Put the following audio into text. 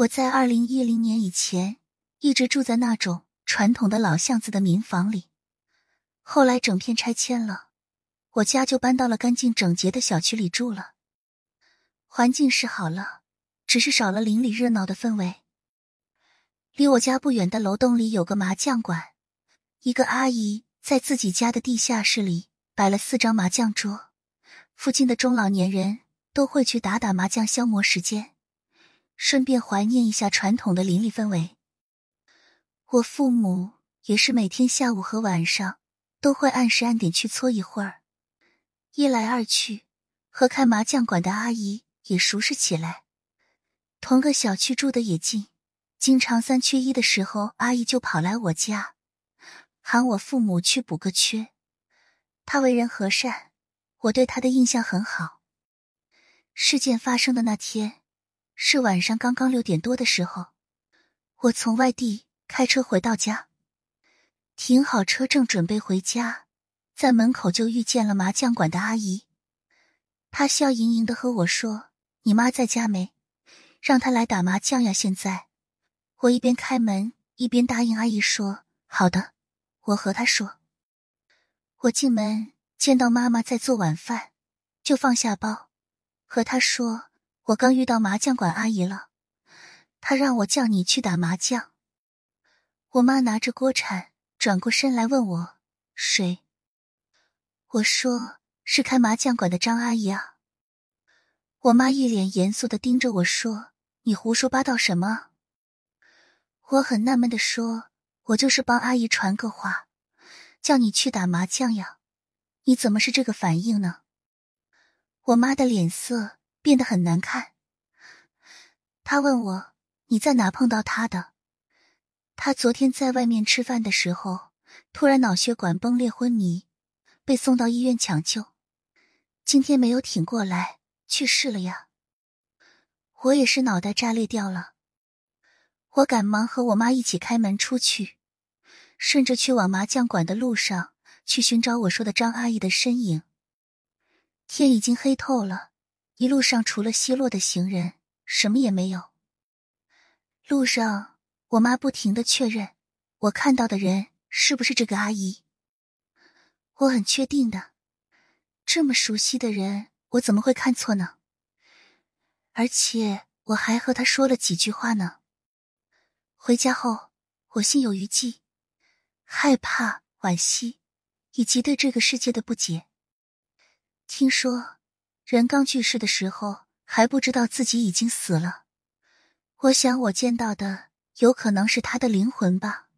我在二零一零年以前一直住在那种传统的老巷子的民房里，后来整片拆迁了，我家就搬到了干净整洁的小区里住了。环境是好了，只是少了邻里热闹的氛围。离我家不远的楼栋里有个麻将馆，一个阿姨在自己家的地下室里摆了四张麻将桌，附近的中老年人都会去打打麻将消磨时间。顺便怀念一下传统的邻里氛围。我父母也是每天下午和晚上都会按时按点去搓一会儿，一来二去，和开麻将馆的阿姨也熟识起来。同个小区住的也近，经常三缺一的时候，阿姨就跑来我家，喊我父母去补个缺。她为人和善，我对她的印象很好。事件发生的那天。是晚上刚刚六点多的时候，我从外地开车回到家，停好车正准备回家，在门口就遇见了麻将馆的阿姨。她笑盈盈的和我说：“你妈在家没？让她来打麻将呀！”现在，我一边开门一边答应阿姨说：“好的。”我和她说。我进门见到妈妈在做晚饭，就放下包，和她说。我刚遇到麻将馆阿姨了，她让我叫你去打麻将。我妈拿着锅铲转过身来问我谁？我说是开麻将馆的张阿姨啊。我妈一脸严肃的盯着我说：“你胡说八道什么？”我很纳闷的说：“我就是帮阿姨传个话，叫你去打麻将呀，你怎么是这个反应呢？”我妈的脸色。变得很难看。他问我：“你在哪碰到他的？”他昨天在外面吃饭的时候，突然脑血管崩裂昏迷，被送到医院抢救，今天没有挺过来，去世了呀。我也是脑袋炸裂掉了。我赶忙和我妈一起开门出去，顺着去往麻将馆的路上去寻找我说的张阿姨的身影。天已经黑透了。一路上除了奚落的行人，什么也没有。路上，我妈不停的确认我看到的人是不是这个阿姨。我很确定的，这么熟悉的人，我怎么会看错呢？而且我还和她说了几句话呢。回家后，我心有余悸，害怕、惋惜，以及对这个世界的不解。听说。人刚去世的时候还不知道自己已经死了，我想我见到的有可能是他的灵魂吧。